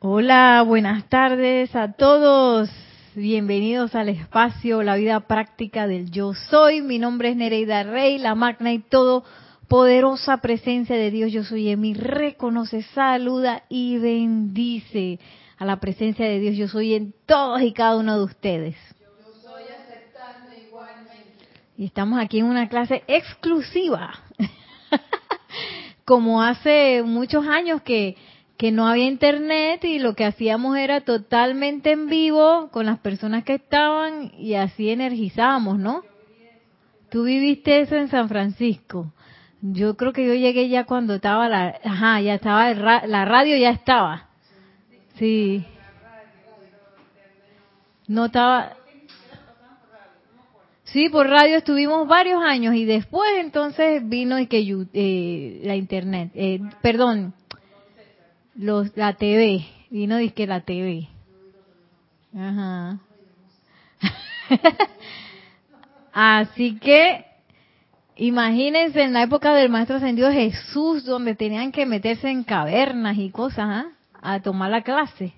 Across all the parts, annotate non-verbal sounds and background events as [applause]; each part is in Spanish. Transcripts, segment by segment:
Hola, buenas tardes a todos. Bienvenidos al espacio La vida práctica del yo soy. Mi nombre es Nereida Rey, la magna y todo poderosa presencia de Dios yo soy en mí. Reconoce, saluda y bendice a la presencia de Dios yo soy en todos y cada uno de ustedes. Yo soy aceptando. Y estamos aquí en una clase exclusiva. [laughs] Como hace muchos años que que no había internet y lo que hacíamos era totalmente en vivo con las personas que estaban y así energizábamos, ¿no? Tú viviste eso en San Francisco. Yo creo que yo llegué ya cuando estaba la, ajá, ya estaba la radio ya estaba. Sí. No estaba. Sí, por radio estuvimos varios años y después entonces vino y que eh, la internet, eh, perdón, los, la TV, vino que la TV. Ajá. [laughs] Así que imagínense en la época del Maestro Ascendido Jesús, donde tenían que meterse en cavernas y cosas ¿ah? a tomar la clase.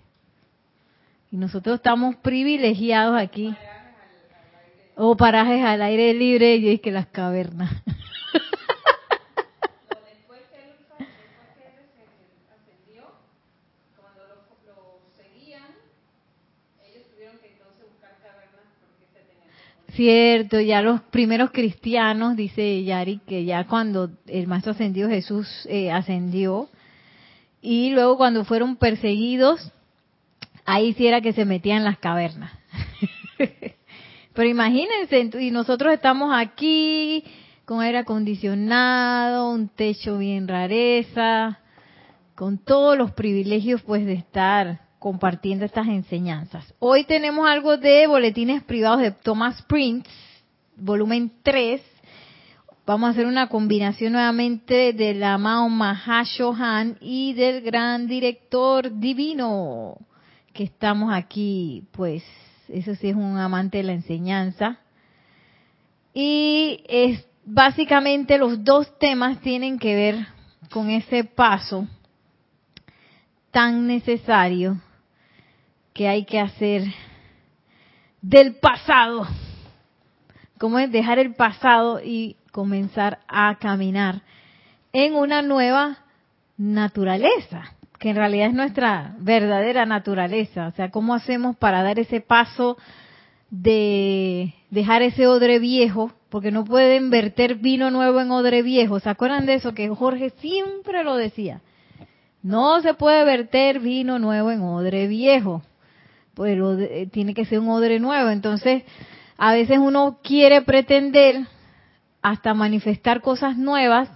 Y nosotros estamos privilegiados aquí. O parajes al aire libre y es que las cavernas. [laughs] Cierto, ya los primeros cristianos, dice Yari, que ya cuando el Maestro Ascendido Jesús eh, ascendió, y luego cuando fueron perseguidos, ahí sí era que se metían en las cavernas. [laughs] Pero imagínense, y nosotros estamos aquí con aire acondicionado, un techo bien rareza, con todos los privilegios pues de estar compartiendo estas enseñanzas. Hoy tenemos algo de boletines privados de Thomas Prince, volumen 3. Vamos a hacer una combinación nuevamente del amado Mahashohan y del gran director divino, que estamos aquí, pues, eso sí es un amante de la enseñanza. Y es básicamente los dos temas tienen que ver con ese paso tan necesario que hay que hacer del pasado. ¿Cómo es dejar el pasado y comenzar a caminar en una nueva naturaleza? que en realidad es nuestra verdadera naturaleza. O sea, ¿cómo hacemos para dar ese paso de dejar ese odre viejo? Porque no pueden verter vino nuevo en odre viejo. ¿Se acuerdan de eso? Que Jorge siempre lo decía. No se puede verter vino nuevo en odre viejo pero eh, tiene que ser un odre nuevo. Entonces, a veces uno quiere pretender hasta manifestar cosas nuevas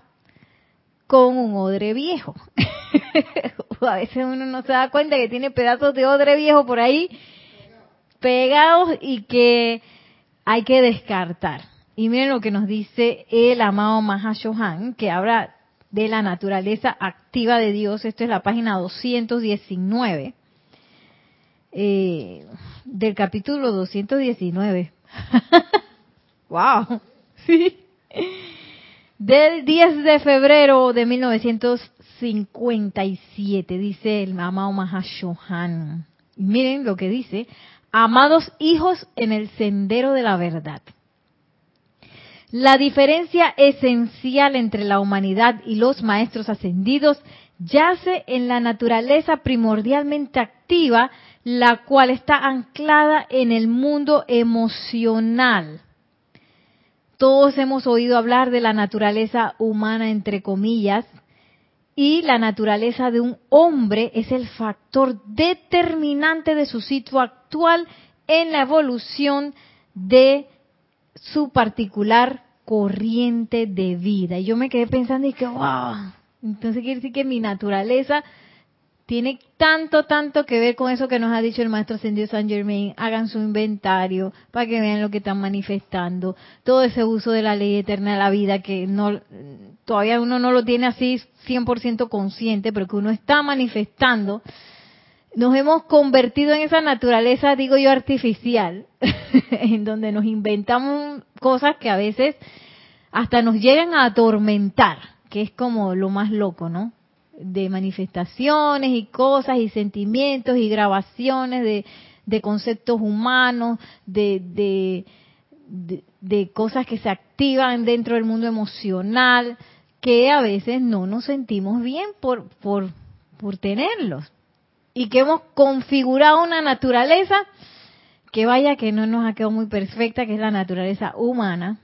con un odre viejo. [laughs] a veces uno no se da cuenta que tiene pedazos de odre viejo por ahí pegados y que hay que descartar. Y miren lo que nos dice el amado Mahashohan, que habla de la naturaleza activa de Dios. Esto es la página 219 eh, del capítulo 219. ¡Wow! [laughs] Sí. Del 10 de febrero de 1957, dice el amado Mahashohan. Miren lo que dice. Amados hijos en el sendero de la verdad. La diferencia esencial entre la humanidad y los maestros ascendidos yace en la naturaleza primordialmente activa la cual está anclada en el mundo emocional. Todos hemos oído hablar de la naturaleza humana, entre comillas, y la naturaleza de un hombre es el factor determinante de su sitio actual en la evolución de su particular corriente de vida. Y yo me quedé pensando y que, wow, entonces quiere decir que mi naturaleza tiene tanto, tanto que ver con eso que nos ha dicho el maestro ascendido San Germain. Hagan su inventario para que vean lo que están manifestando. Todo ese uso de la ley eterna de la vida que no, todavía uno no lo tiene así 100% consciente, pero que uno está manifestando. Nos hemos convertido en esa naturaleza, digo yo, artificial, [laughs] en donde nos inventamos cosas que a veces hasta nos llegan a atormentar, que es como lo más loco, ¿no? De manifestaciones y cosas y sentimientos y grabaciones de, de conceptos humanos, de, de, de, cosas que se activan dentro del mundo emocional, que a veces no nos sentimos bien por, por, por tenerlos. Y que hemos configurado una naturaleza que vaya que no nos ha quedado muy perfecta, que es la naturaleza humana,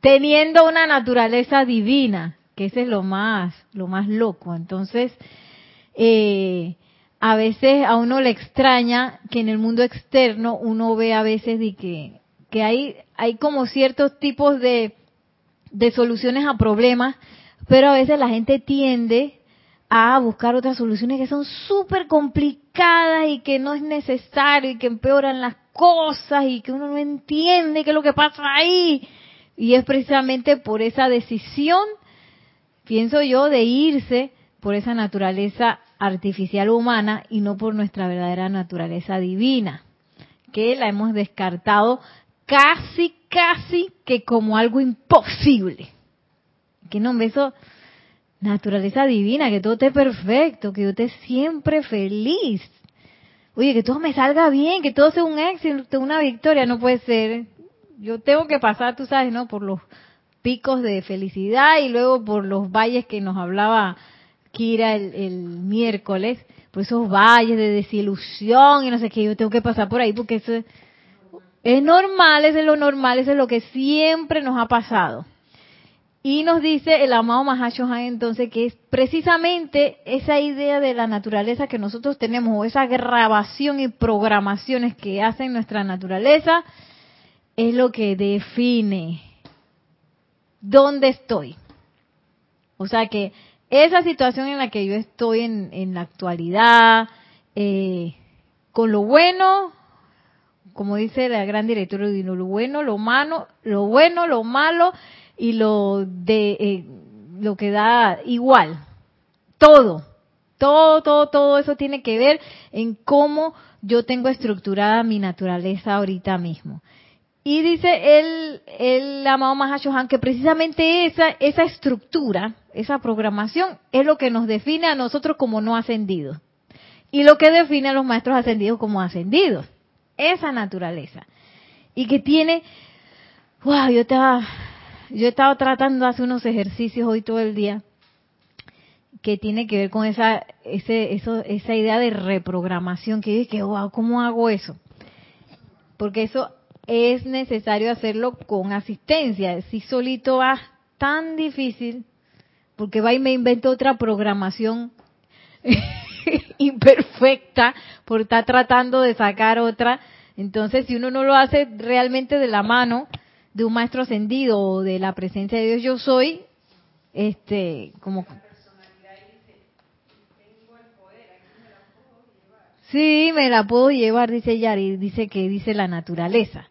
teniendo una naturaleza divina, que ese es lo más, lo más loco. Entonces, eh, a veces a uno le extraña que en el mundo externo uno ve a veces de que, que hay, hay como ciertos tipos de, de soluciones a problemas, pero a veces la gente tiende a buscar otras soluciones que son súper complicadas y que no es necesario y que empeoran las cosas y que uno no entiende qué es lo que pasa ahí. Y es precisamente por esa decisión, pienso yo, de irse por esa naturaleza artificial humana y no por nuestra verdadera naturaleza divina, que la hemos descartado casi, casi que como algo imposible. Que no, eso, naturaleza divina, que todo esté perfecto, que yo esté siempre feliz. Oye, que todo me salga bien, que todo sea un éxito, una victoria, no puede ser. Yo tengo que pasar, tú sabes, ¿no? Por los picos de felicidad y luego por los valles que nos hablaba Kira el, el miércoles, por esos valles de desilusión y no sé qué, yo tengo que pasar por ahí porque eso es, es normal, es de lo normal, eso es lo que siempre nos ha pasado. Y nos dice el amado Mahashohan entonces que es precisamente esa idea de la naturaleza que nosotros tenemos, o esa grabación y programaciones que hacen nuestra naturaleza, es lo que define dónde estoy. O sea que esa situación en la que yo estoy en, la actualidad, eh, con lo bueno, como dice la gran directora, lo bueno, lo malo, lo bueno, lo malo y lo de eh, lo que da igual. Todo, todo, todo, todo eso tiene que ver en cómo yo tengo estructurada mi naturaleza ahorita mismo. Y dice el, el amado Mahashohan que precisamente esa, esa estructura, esa programación, es lo que nos define a nosotros como no ascendidos. Y lo que define a los maestros ascendidos como ascendidos. Esa naturaleza. Y que tiene, wow, yo estaba yo he estado tratando de hacer unos ejercicios hoy todo el día que tiene que ver con esa ese, eso, esa idea de reprogramación que dije, wow, ¿cómo hago eso? Porque eso es necesario hacerlo con asistencia. Si solito va tan difícil, porque va y me invento otra programación [laughs] imperfecta por estar tratando de sacar otra. Entonces, si uno no lo hace realmente de la mano, de un maestro ascendido o de la presencia de Dios yo soy, este, como... Sí, me la puedo llevar, dice Yari, dice que dice la naturaleza.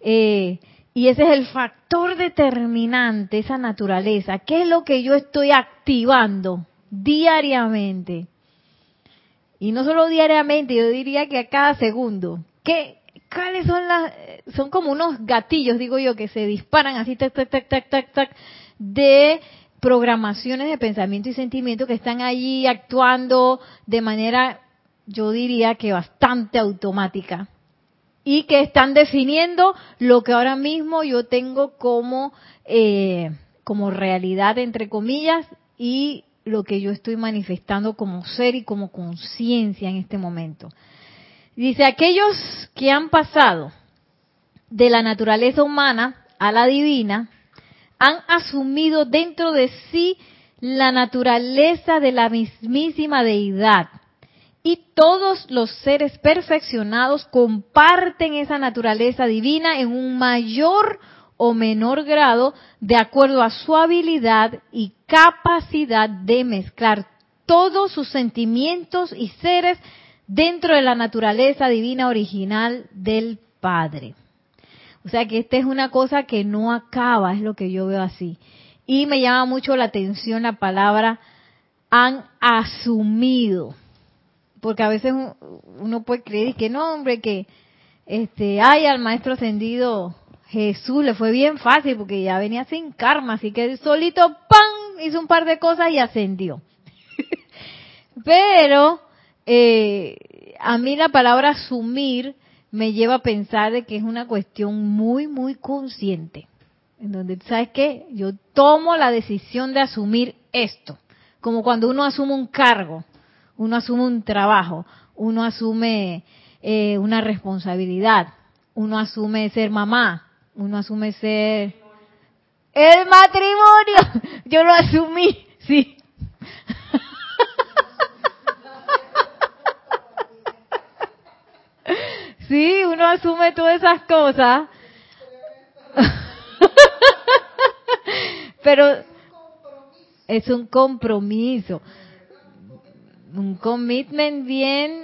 Eh, y ese es el factor determinante, esa naturaleza. ¿Qué es lo que yo estoy activando diariamente? Y no solo diariamente, yo diría que a cada segundo. ¿Qué, ¿Cuáles son las son como unos gatillos, digo yo, que se disparan así, tac, tac, tac, tac, tac, tac, de programaciones de pensamiento y sentimiento que están allí actuando de manera, yo diría que bastante automática y que están definiendo lo que ahora mismo yo tengo como, eh, como realidad, entre comillas, y lo que yo estoy manifestando como ser y como conciencia en este momento. Dice, aquellos que han pasado de la naturaleza humana a la divina, han asumido dentro de sí la naturaleza de la mismísima deidad. Y todos los seres perfeccionados comparten esa naturaleza divina en un mayor o menor grado de acuerdo a su habilidad y capacidad de mezclar todos sus sentimientos y seres dentro de la naturaleza divina original del Padre. O sea que esta es una cosa que no acaba, es lo que yo veo así. Y me llama mucho la atención la palabra han asumido. Porque a veces uno puede creer que no, hombre, que este, ay, al maestro ascendido Jesús le fue bien fácil porque ya venía sin karma, así que solito, ¡pam! hizo un par de cosas y ascendió. [laughs] Pero eh, a mí la palabra asumir me lleva a pensar de que es una cuestión muy, muy consciente. En donde, ¿sabes qué? Yo tomo la decisión de asumir esto. Como cuando uno asume un cargo, uno asume un trabajo, uno asume eh, una responsabilidad, uno asume ser mamá, uno asume ser el matrimonio. [laughs] Yo lo asumí, sí. [laughs] Sí, uno asume todas esas cosas. [laughs] Pero es un compromiso. Un commitment bien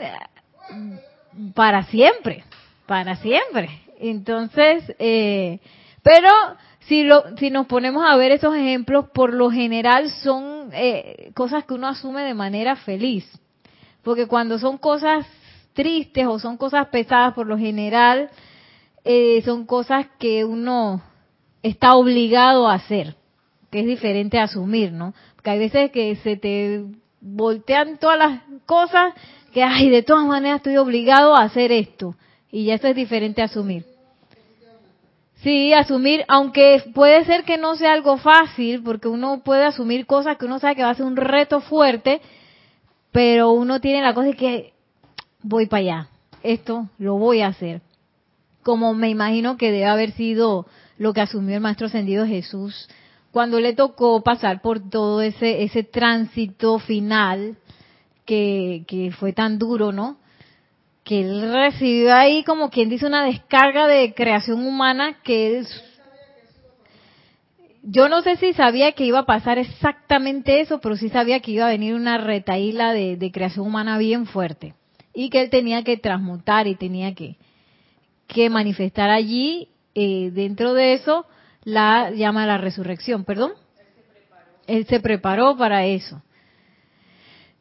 para siempre, para siempre. Entonces, eh, pero si, lo, si nos ponemos a ver esos ejemplos, por lo general son eh, cosas que uno asume de manera feliz. Porque cuando son cosas tristes o son cosas pesadas, por lo general eh, son cosas que uno está obligado a hacer, que es diferente a asumir, ¿no? Porque hay veces que se te voltean todas las cosas que, ay, de todas maneras estoy obligado a hacer esto. Y ya eso es diferente a asumir. Sí, asumir, aunque puede ser que no sea algo fácil, porque uno puede asumir cosas que uno sabe que va a ser un reto fuerte, pero uno tiene la cosa de que voy para allá, esto lo voy a hacer. Como me imagino que debe haber sido lo que asumió el Maestro Ascendido Jesús cuando le tocó pasar por todo ese, ese tránsito final que, que fue tan duro, ¿no? Que él recibió ahí como quien dice una descarga de creación humana que es yo no sé si sabía que iba a pasar exactamente eso, pero sí sabía que iba a venir una retaíla de, de creación humana bien fuerte y que él tenía que transmutar y tenía que, que manifestar allí, eh, dentro de eso, la llama la resurrección, perdón. Él se preparó, para eso.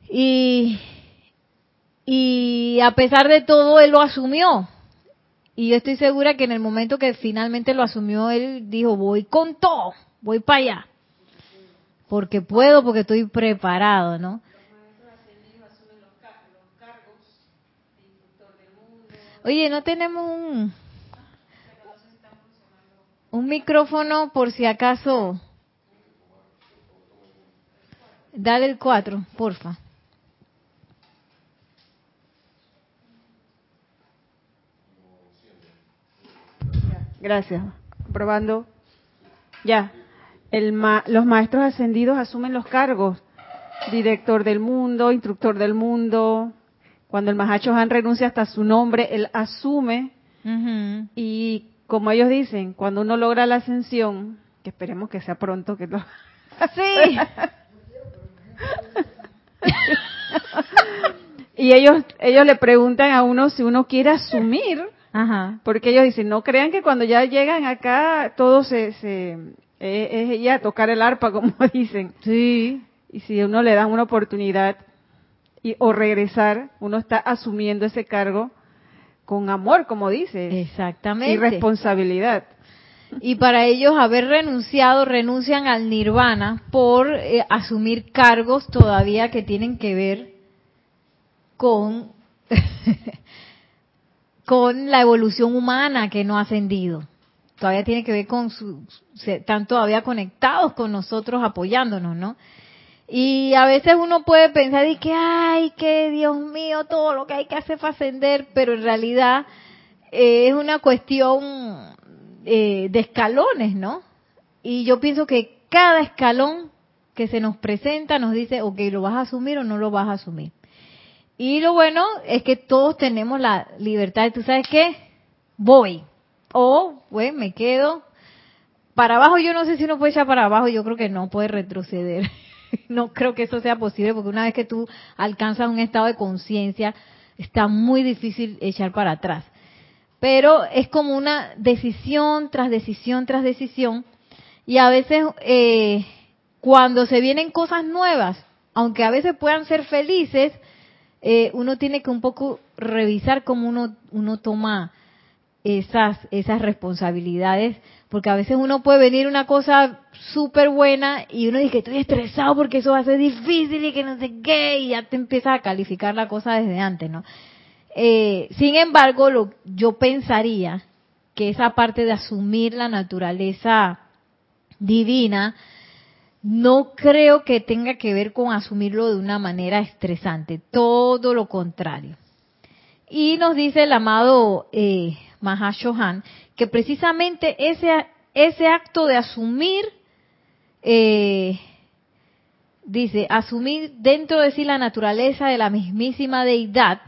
Y, y a pesar de todo, él lo asumió. Y yo estoy segura que en el momento que finalmente lo asumió, él dijo, voy con todo, voy para allá. Porque puedo, porque estoy preparado, ¿no? Oye, ¿no tenemos un, un micrófono por si acaso? Dale el 4, porfa. Gracias. Probando. Ya. El los maestros ascendidos asumen los cargos. Director del mundo, instructor del mundo, cuando el Mahacho Han renuncia hasta su nombre, él asume y como ellos dicen, cuando uno logra la ascensión, que esperemos que sea pronto que lo Sí. [laughs] y ellos ellos le preguntan a uno si uno quiere asumir, porque ellos dicen, no crean que cuando ya llegan acá todo se, se eh, es ya tocar el arpa [laughs] como dicen. Sí. Y si uno le da una oportunidad y, o regresar, uno está asumiendo ese cargo con amor, como dice. Exactamente. Y responsabilidad. Y para ellos haber renunciado, renuncian al nirvana por eh, asumir cargos todavía que tienen que ver con, [laughs] con la evolución humana que no ha ascendido. Todavía tiene que ver con su, están todavía conectados con nosotros apoyándonos, ¿no? Y a veces uno puede pensar y que, ay, que Dios mío, todo lo que hay que hacer para ascender, pero en realidad eh, es una cuestión eh, de escalones, ¿no? Y yo pienso que cada escalón que se nos presenta nos dice, ok, ¿lo vas a asumir o no lo vas a asumir? Y lo bueno es que todos tenemos la libertad, ¿tú sabes qué? Voy. O, pues, me quedo. Para abajo, yo no sé si uno puede echar para abajo, yo creo que no puede retroceder. [laughs] no creo que eso sea posible porque una vez que tú alcanzas un estado de conciencia, está muy difícil echar para atrás. Pero es como una decisión tras decisión tras decisión y a veces eh, cuando se vienen cosas nuevas, aunque a veces puedan ser felices, eh, uno tiene que un poco revisar cómo uno, uno toma esas, esas responsabilidades, porque a veces uno puede venir una cosa súper buena y uno dice que estoy estresado porque eso va a ser difícil y que no sé qué, y ya te empieza a calificar la cosa desde antes, ¿no? Eh, sin embargo, lo, yo pensaría que esa parte de asumir la naturaleza divina, no creo que tenga que ver con asumirlo de una manera estresante, todo lo contrario. Y nos dice el amado eh, Mahashohan que precisamente ese, ese acto de asumir, eh, dice, asumir dentro de sí la naturaleza de la mismísima deidad,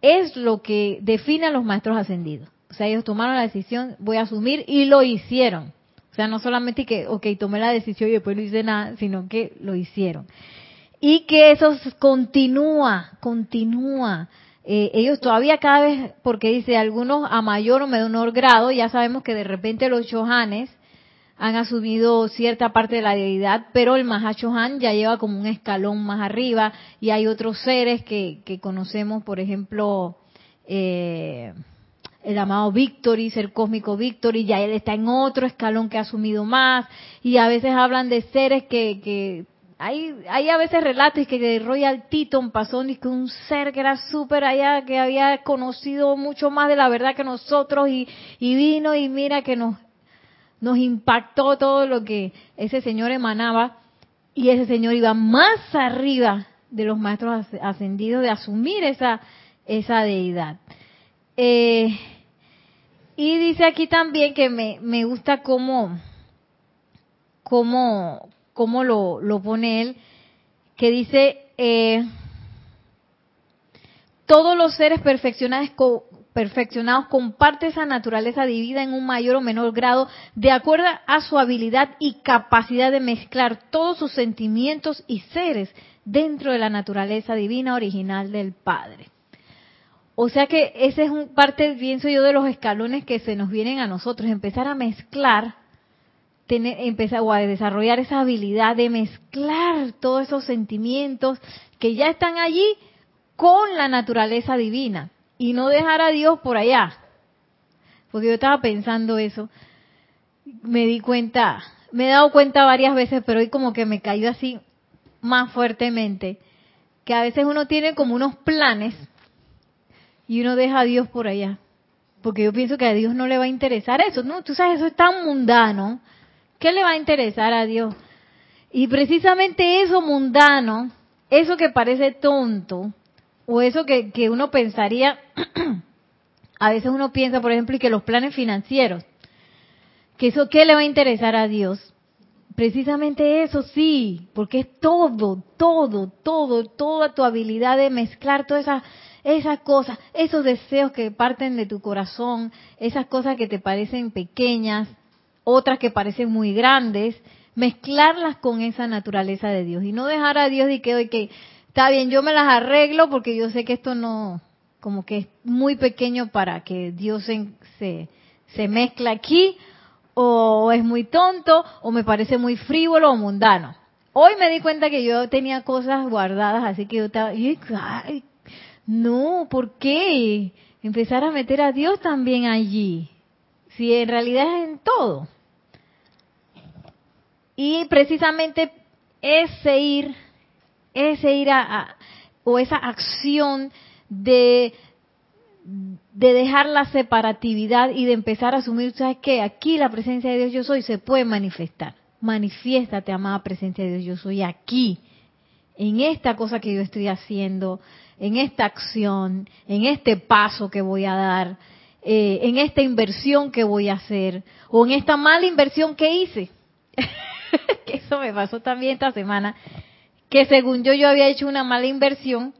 es lo que define a los maestros ascendidos. O sea, ellos tomaron la decisión, voy a asumir, y lo hicieron. O sea, no solamente que, ok, tomé la decisión y después no hice nada, sino que lo hicieron. Y que eso continúa, continúa. Eh, ellos todavía cada vez, porque dice algunos a mayor o menor grado, ya sabemos que de repente los Chohanes han asumido cierta parte de la deidad, pero el Mahachohan ya lleva como un escalón más arriba y hay otros seres que, que conocemos, por ejemplo, eh, el amado Victory, ser cósmico Victory, ya él está en otro escalón que ha asumido más y a veces hablan de seres que, que hay, hay a veces relatos que de Royal Teton pasó ni que un ser que era súper allá, que había conocido mucho más de la verdad que nosotros y, y vino y mira que nos, nos impactó todo lo que ese señor emanaba y ese señor iba más arriba de los maestros ascendidos de asumir esa, esa deidad. Eh, y dice aquí también que me, me gusta cómo, cómo, cómo lo, lo pone él, que dice, eh, todos los seres perfeccionados, perfeccionados comparten esa naturaleza divina en un mayor o menor grado de acuerdo a su habilidad y capacidad de mezclar todos sus sentimientos y seres dentro de la naturaleza divina original del Padre. O sea que ese es un parte, pienso yo, de los escalones que se nos vienen a nosotros, empezar a mezclar tener, empezar o a desarrollar esa habilidad de mezclar todos esos sentimientos que ya están allí con la naturaleza divina y no dejar a Dios por allá. Porque yo estaba pensando eso, me di cuenta, me he dado cuenta varias veces, pero hoy como que me cayó así más fuertemente, que a veces uno tiene como unos planes y uno deja a Dios por allá. Porque yo pienso que a Dios no le va a interesar eso, ¿no? Tú sabes, eso es tan mundano ¿Qué le va a interesar a Dios? Y precisamente eso mundano, eso que parece tonto, o eso que, uno pensaría, [clears throat] a veces uno piensa, por ejemplo, y que los planes financieros, que eso qué le va a interesar a Dios. Precisamente eso sí, porque es todo, todo, todo, toda tu habilidad de mezclar todas esas esas cosas, esos deseos que parten de tu corazón, esas cosas que te parecen pequeñas, otras que parecen muy grandes, mezclarlas con esa naturaleza de Dios y no dejar a Dios y que, que está bien, yo me las arreglo porque yo sé que esto no, como que es muy pequeño para que Dios se, se, se mezcla aquí, o es muy tonto, o me parece muy frívolo o mundano. Hoy me di cuenta que yo tenía cosas guardadas, así que yo estaba, ay, no, ¿por qué? Empezar a meter a Dios también allí, si en realidad es en todo. Y precisamente ese ir, ese ir a, o esa acción de, de dejar la separatividad y de empezar a asumir, ¿sabes qué? Aquí la presencia de Dios yo soy se puede manifestar. Manifiéstate, amada presencia de Dios yo soy aquí, en esta cosa que yo estoy haciendo, en esta acción, en este paso que voy a dar, eh, en esta inversión que voy a hacer, o en esta mala inversión que hice. [laughs] [laughs] que eso me pasó también esta semana, que según yo yo había hecho una mala inversión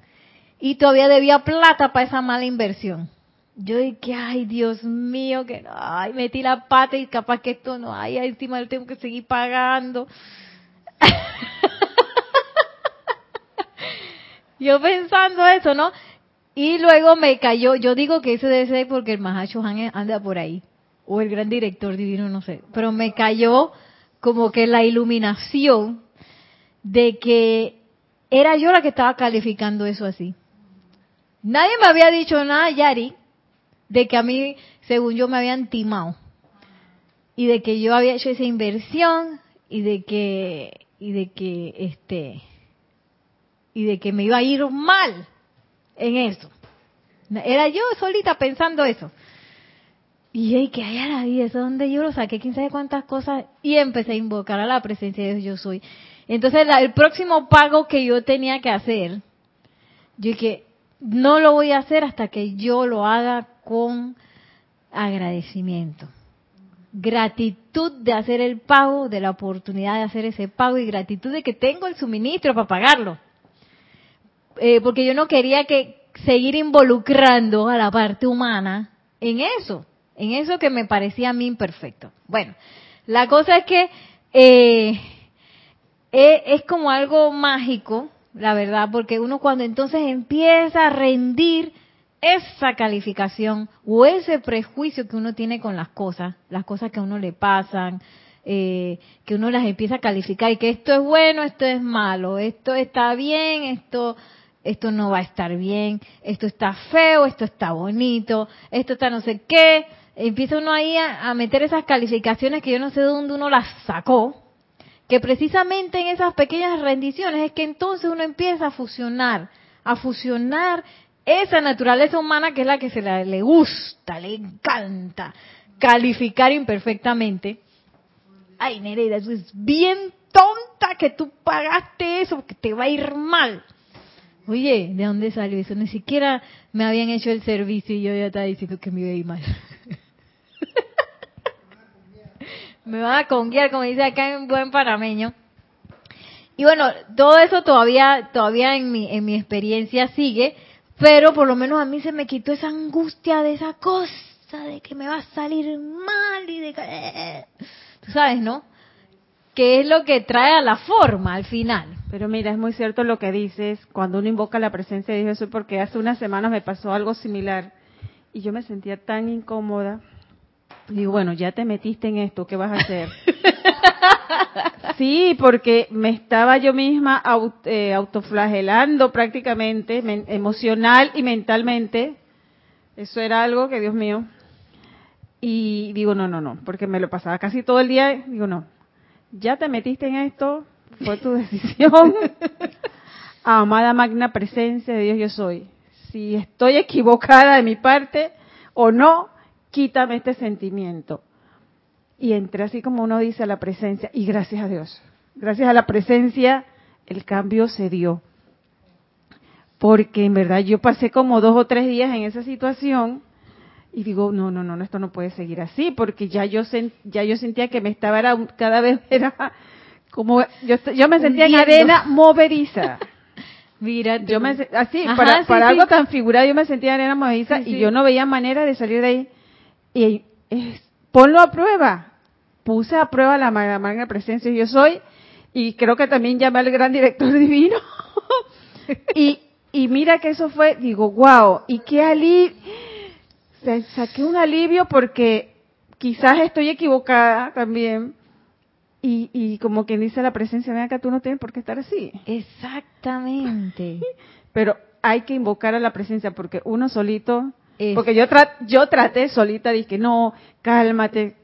y todavía debía plata para esa mala inversión. Yo dije, ay Dios mío, que ay, metí la pata y capaz que esto no hay, encima lo tengo que seguir pagando. [laughs] yo pensando eso, ¿no? Y luego me cayó, yo digo que eso debe ser porque el Mahacho anda por ahí, o el gran director divino, no sé, pero me cayó como que la iluminación de que era yo la que estaba calificando eso así. Nadie me había dicho nada, Yari, de que a mí según yo me habían timado y de que yo había hecho esa inversión y de que y de que este y de que me iba a ir mal en eso. Era yo solita pensando eso. Y hey, que hay a la vida, eso donde yo lo saqué, quién sabe cuántas cosas, y empecé a invocar a la presencia de Dios yo soy. Entonces el próximo pago que yo tenía que hacer, yo dije, no lo voy a hacer hasta que yo lo haga con agradecimiento. Gratitud de hacer el pago, de la oportunidad de hacer ese pago y gratitud de que tengo el suministro para pagarlo. Eh, porque yo no quería que seguir involucrando a la parte humana en eso, en eso que me parecía a mí imperfecto. Bueno, la cosa es que eh, eh, es como algo mágico, la verdad, porque uno cuando entonces empieza a rendir esa calificación o ese prejuicio que uno tiene con las cosas, las cosas que a uno le pasan, eh, que uno las empieza a calificar y que esto es bueno, esto es malo, esto está bien, esto esto no va a estar bien, esto está feo, esto está bonito, esto está no sé qué. Empieza uno ahí a, meter esas calificaciones que yo no sé de dónde uno las sacó, que precisamente en esas pequeñas rendiciones es que entonces uno empieza a fusionar, a fusionar esa naturaleza humana que es la que se le gusta, le encanta calificar imperfectamente. Ay, Nereida, eso es bien tonta que tú pagaste eso porque te va a ir mal. Oye, ¿de dónde salió eso? Ni siquiera me habían hecho el servicio y yo ya estaba diciendo que me iba a ir mal. [laughs] me van a conguiar, como dice acá en buen panameño. Y bueno, todo eso todavía, todavía en mi, en mi experiencia sigue, pero por lo menos a mí se me quitó esa angustia de esa cosa, de que me va a salir mal y de que... Eh, tú sabes, ¿no? Que es lo que trae a la forma al final. Pero mira, es muy cierto lo que dices cuando uno invoca la presencia de Jesús, porque hace unas semanas me pasó algo similar y yo me sentía tan incómoda. Digo, bueno, ya te metiste en esto, ¿qué vas a hacer? [laughs] sí, porque me estaba yo misma eh, autoflagelando prácticamente, emocional y mentalmente. Eso era algo que, Dios mío. Y digo, no, no, no, porque me lo pasaba casi todo el día. Digo, no, ya te metiste en esto, fue tu [laughs] decisión. Amada magna presencia de Dios yo soy. Si estoy equivocada de mi parte o no, quítame este sentimiento. Y entré así como uno dice a la presencia, y gracias a Dios, gracias a la presencia, el cambio se dio. Porque en verdad yo pasé como dos o tres días en esa situación y digo, no, no, no, esto no puede seguir así, porque ya yo, ya yo sentía que me estaba cada vez [laughs] era como, yo, yo me sentía en arena movediza. [laughs] Mira, yo me, así, para, para algo tan figurado, yo me sentía en arena movediza y yo no veía manera de salir de ahí. Y ponlo a prueba. Puse a prueba la magna presencia yo soy y creo que también llamé al gran director [laughs] divino. y, y mira que eso fue, digo, wow, y qué alivio, saqué un alivio porque quizás estoy equivocada también. Y, y como quien dice la presencia, ven acá, tú no tienes por qué estar así. Exactamente. [laughs] Pero hay que invocar a la presencia porque uno solito porque yo yo traté solita, dije, no, cálmate.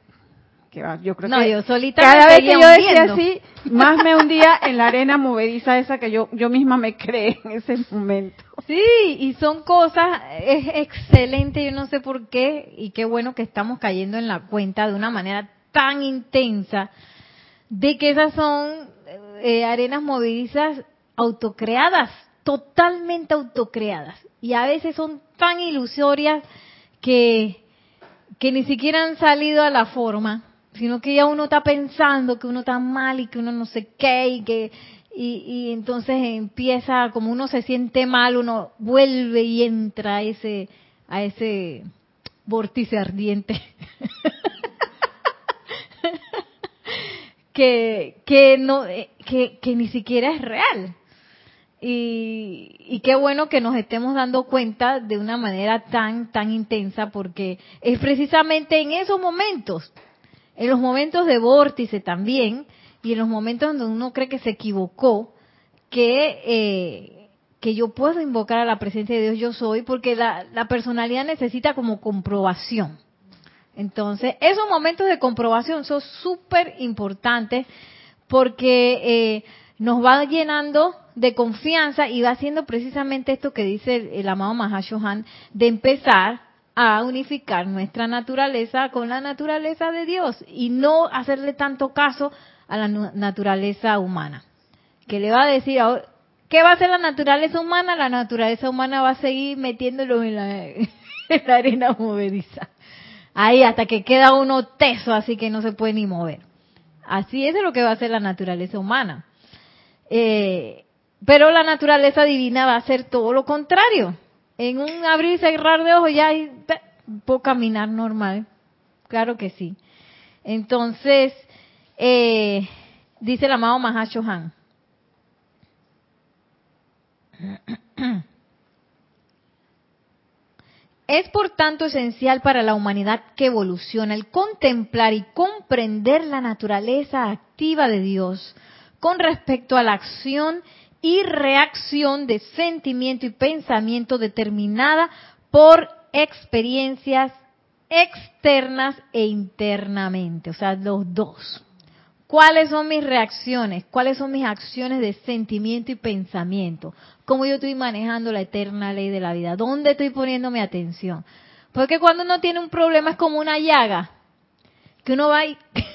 Que yo creo no, yo solita cada vez que yo decía así, más me hundía en la arena movediza esa que yo, yo misma me creé en ese momento. Sí, y son cosas, es excelente, yo no sé por qué, y qué bueno que estamos cayendo en la cuenta de una manera tan intensa de que esas son eh, arenas movedizas autocreadas, totalmente autocreadas y a veces son tan ilusorias que, que ni siquiera han salido a la forma, sino que ya uno está pensando que uno está mal y que uno no sé qué y que y, entonces empieza como uno se siente mal, uno vuelve y entra a ese a ese vórtice ardiente. [laughs] que que no eh, que, que ni siquiera es real y, qué bueno que nos estemos dando cuenta de una manera tan, tan intensa, porque es precisamente en esos momentos, en los momentos de vórtice también, y en los momentos donde uno cree que se equivocó, que, eh, que yo puedo invocar a la presencia de Dios yo soy, porque la, la personalidad necesita como comprobación. Entonces, esos momentos de comprobación son súper importantes porque eh, nos va llenando de confianza y va haciendo precisamente esto que dice el, el amado Mahashohan, de empezar a unificar nuestra naturaleza con la naturaleza de Dios y no hacerle tanto caso a la naturaleza humana. Que le va a decir, ¿qué va a hacer la naturaleza humana? La naturaleza humana va a seguir metiéndolo en la, [laughs] en la arena movediza. Ahí hasta que queda uno teso, así que no se puede ni mover. Así es lo que va a hacer la naturaleza humana. Eh, pero la naturaleza divina va a hacer todo lo contrario. En un abrir y cerrar de ojos ya puedo caminar normal. Claro que sí. Entonces, eh, dice el amado Mahashohan. [clears throat] Es por tanto esencial para la humanidad que evoluciona el contemplar y comprender la naturaleza activa de Dios con respecto a la acción y reacción de sentimiento y pensamiento determinada por experiencias externas e internamente, o sea, los dos. ¿Cuáles son mis reacciones? ¿Cuáles son mis acciones de sentimiento y pensamiento? ¿Cómo yo estoy manejando la eterna ley de la vida? ¿Dónde estoy poniendo mi atención? Porque cuando uno tiene un problema es como una llaga, que uno va y [laughs]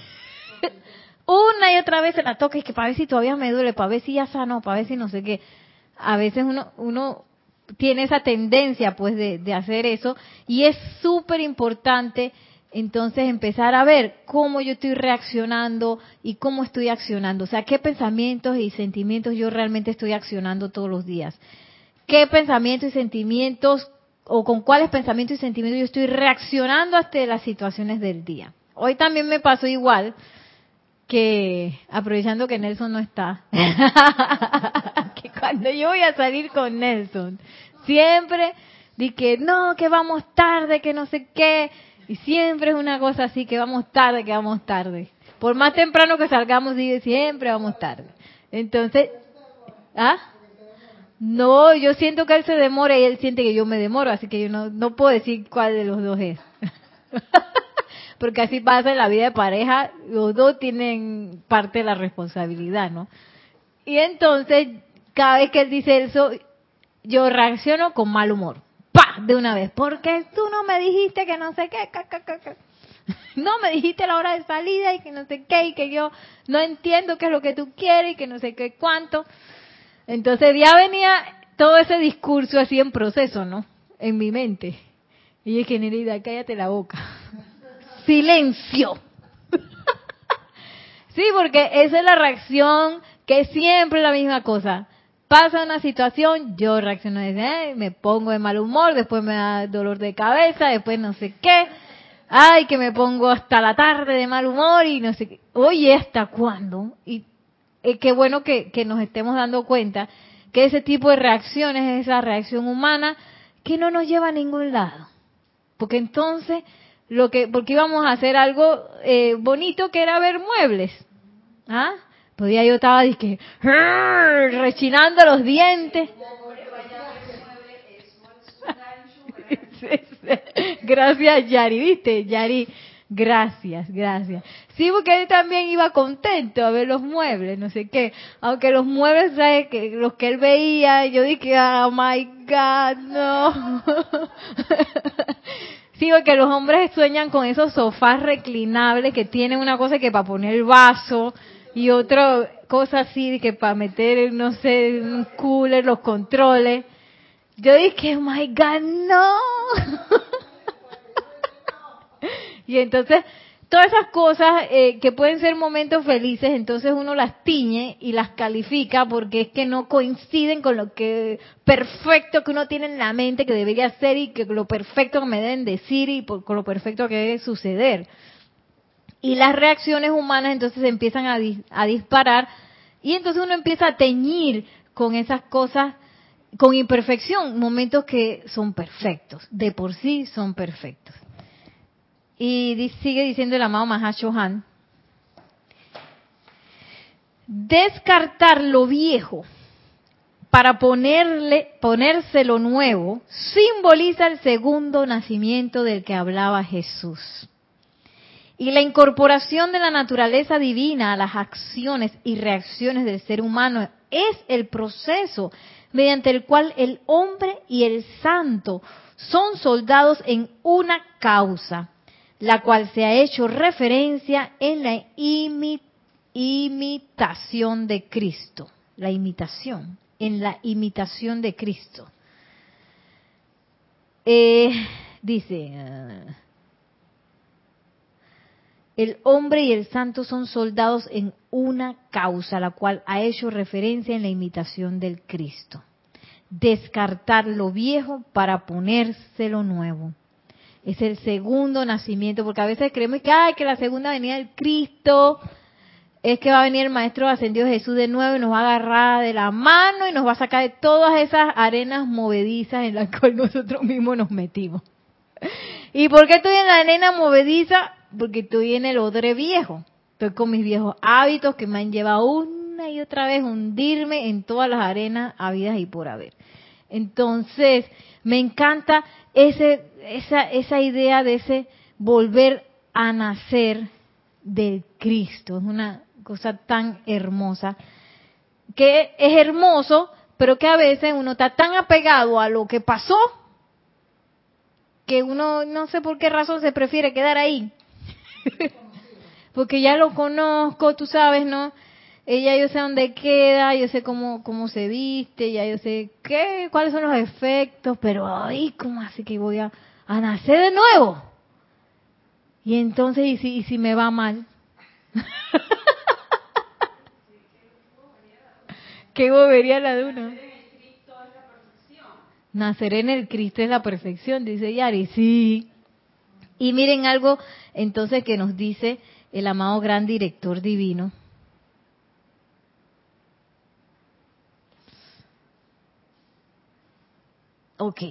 [laughs] una y otra vez se la toca y que para ver si todavía me duele, para ver si ya sano, para ver si no sé qué. A veces uno, uno tiene esa tendencia pues de, de hacer eso y es súper importante entonces empezar a ver cómo yo estoy reaccionando y cómo estoy accionando, o sea, qué pensamientos y sentimientos yo realmente estoy accionando todos los días, qué pensamientos y sentimientos o con cuáles pensamientos y sentimientos yo estoy reaccionando ante las situaciones del día. Hoy también me pasó igual, que aprovechando que Nelson no está, [laughs] que cuando yo voy a salir con Nelson, siempre di que no, que vamos tarde, que no sé qué, y siempre es una cosa así, que vamos tarde, que vamos tarde. Por más temprano que salgamos, dice siempre vamos tarde. Entonces, ¿ah? No, yo siento que él se demora y él siente que yo me demoro, así que yo no, no puedo decir cuál de los dos es. [laughs] porque así pasa en la vida de pareja, los dos tienen parte de la responsabilidad, ¿no? Y entonces, cada vez que él dice eso, yo reacciono con mal humor. ¡Pah! De una vez. Porque tú no me dijiste que no sé qué. [laughs] No me dijiste la hora de salida y que no sé qué y que yo no entiendo qué es lo que tú quieres y que no sé qué cuánto. Entonces ya venía todo ese discurso así en proceso, ¿no? En mi mente. Y dije, Nerida, cállate la boca silencio. [laughs] sí, porque esa es la reacción que es siempre la misma cosa. Pasa una situación, yo reacciono desde, me pongo de mal humor, después me da dolor de cabeza, después no sé qué. Ay, que me pongo hasta la tarde de mal humor y no sé qué. Oye, ¿hasta cuándo? Y eh, qué bueno que, que nos estemos dando cuenta que ese tipo de reacciones es esa reacción humana que no nos lleva a ningún lado. Porque entonces lo que porque íbamos a hacer algo eh, bonito que era ver muebles. Ah podía yo estaba dije, rechinando los dientes. [laughs] Gracias Yari viste Yari gracias gracias. Sí porque él también iba contento a ver los muebles no sé qué. Aunque los muebles ¿sabes? que los que él veía yo dije oh my god no [laughs] Sí, porque los hombres sueñan con esos sofás reclinables que tienen una cosa que para poner el vaso y otra cosa así que para meter, no sé, un cooler, los controles. Yo dije, oh my God, no. [laughs] y entonces todas esas cosas eh, que pueden ser momentos felices, entonces uno las tiñe y las califica porque es que no coinciden con lo que perfecto que uno tiene en la mente que debería ser y que lo perfecto que me deben decir y con lo perfecto que debe suceder. Y las reacciones humanas entonces empiezan a, a disparar y entonces uno empieza a teñir con esas cosas con imperfección, momentos que son perfectos, de por sí son perfectos. Y sigue diciendo el amado Mahashohan, descartar lo viejo para ponerle, ponerse lo nuevo simboliza el segundo nacimiento del que hablaba Jesús. Y la incorporación de la naturaleza divina a las acciones y reacciones del ser humano es el proceso mediante el cual el hombre y el santo son soldados en una causa, la cual se ha hecho referencia en la imitación de Cristo. La imitación, en la imitación de Cristo. Eh, dice, uh, el hombre y el santo son soldados en una causa, la cual ha hecho referencia en la imitación del Cristo. Descartar lo viejo para ponerse lo nuevo. Es el segundo nacimiento, porque a veces creemos que, ay, que la segunda venida del Cristo es que va a venir el Maestro Ascendido Jesús de nuevo y nos va a agarrar de la mano y nos va a sacar de todas esas arenas movedizas en las [laughs] cuales nosotros mismos nos metimos. ¿Y por qué estoy en la arena movediza? porque estoy en el odre viejo. Estoy con mis viejos hábitos que me han llevado una y otra vez a hundirme en todas las arenas habidas y por haber. Entonces, me encanta ese, esa, esa idea de ese volver a nacer del Cristo. Es una cosa tan hermosa, que es hermoso, pero que a veces uno está tan apegado a lo que pasó que uno no sé por qué razón se prefiere quedar ahí [laughs] Porque ya lo conozco, tú sabes, ¿no? Ella yo sé dónde queda, yo sé cómo, cómo se viste, ya yo sé qué, cuáles son los efectos, pero ay, ¿cómo así que voy a, a nacer de nuevo? Y entonces, ¿y si, y si me va mal? [laughs] ¿Qué bobería la de? Nacer en el Cristo es la perfección, dice Yari. Sí. Y miren algo entonces que nos dice el amado gran director divino. Ok.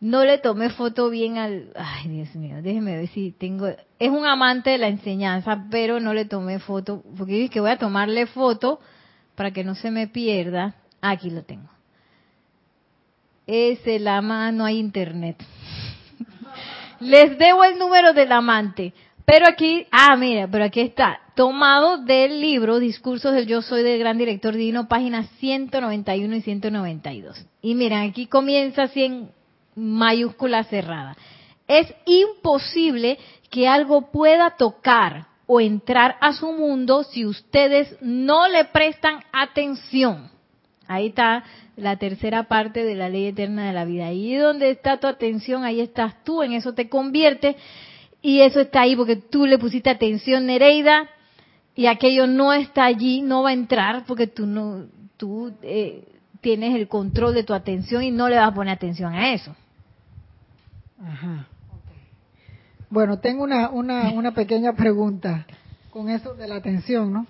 No le tomé foto bien al... Ay, Dios mío, déjeme ver si tengo... Es un amante de la enseñanza, pero no le tomé foto, porque dije que voy a tomarle foto para que no se me pierda. Aquí lo tengo. Es el ama, no hay internet. [laughs] Les debo el número del amante. Pero aquí, ah, mira, pero aquí está, tomado del libro Discursos del Yo Soy del Gran Director Divino, páginas 191 y 192. Y miren, aquí comienza así en mayúscula cerrada. Es imposible que algo pueda tocar o entrar a su mundo si ustedes no le prestan atención. Ahí está la tercera parte de la ley eterna de la vida. Ahí donde está tu atención, ahí estás tú, en eso te convierte y eso está ahí porque tú le pusiste atención, Nereida, y aquello no está allí, no va a entrar porque tú no, tú eh, tienes el control de tu atención y no le vas a poner atención a eso. Ajá. Bueno, tengo una, una, una pequeña pregunta con eso de la atención, ¿no?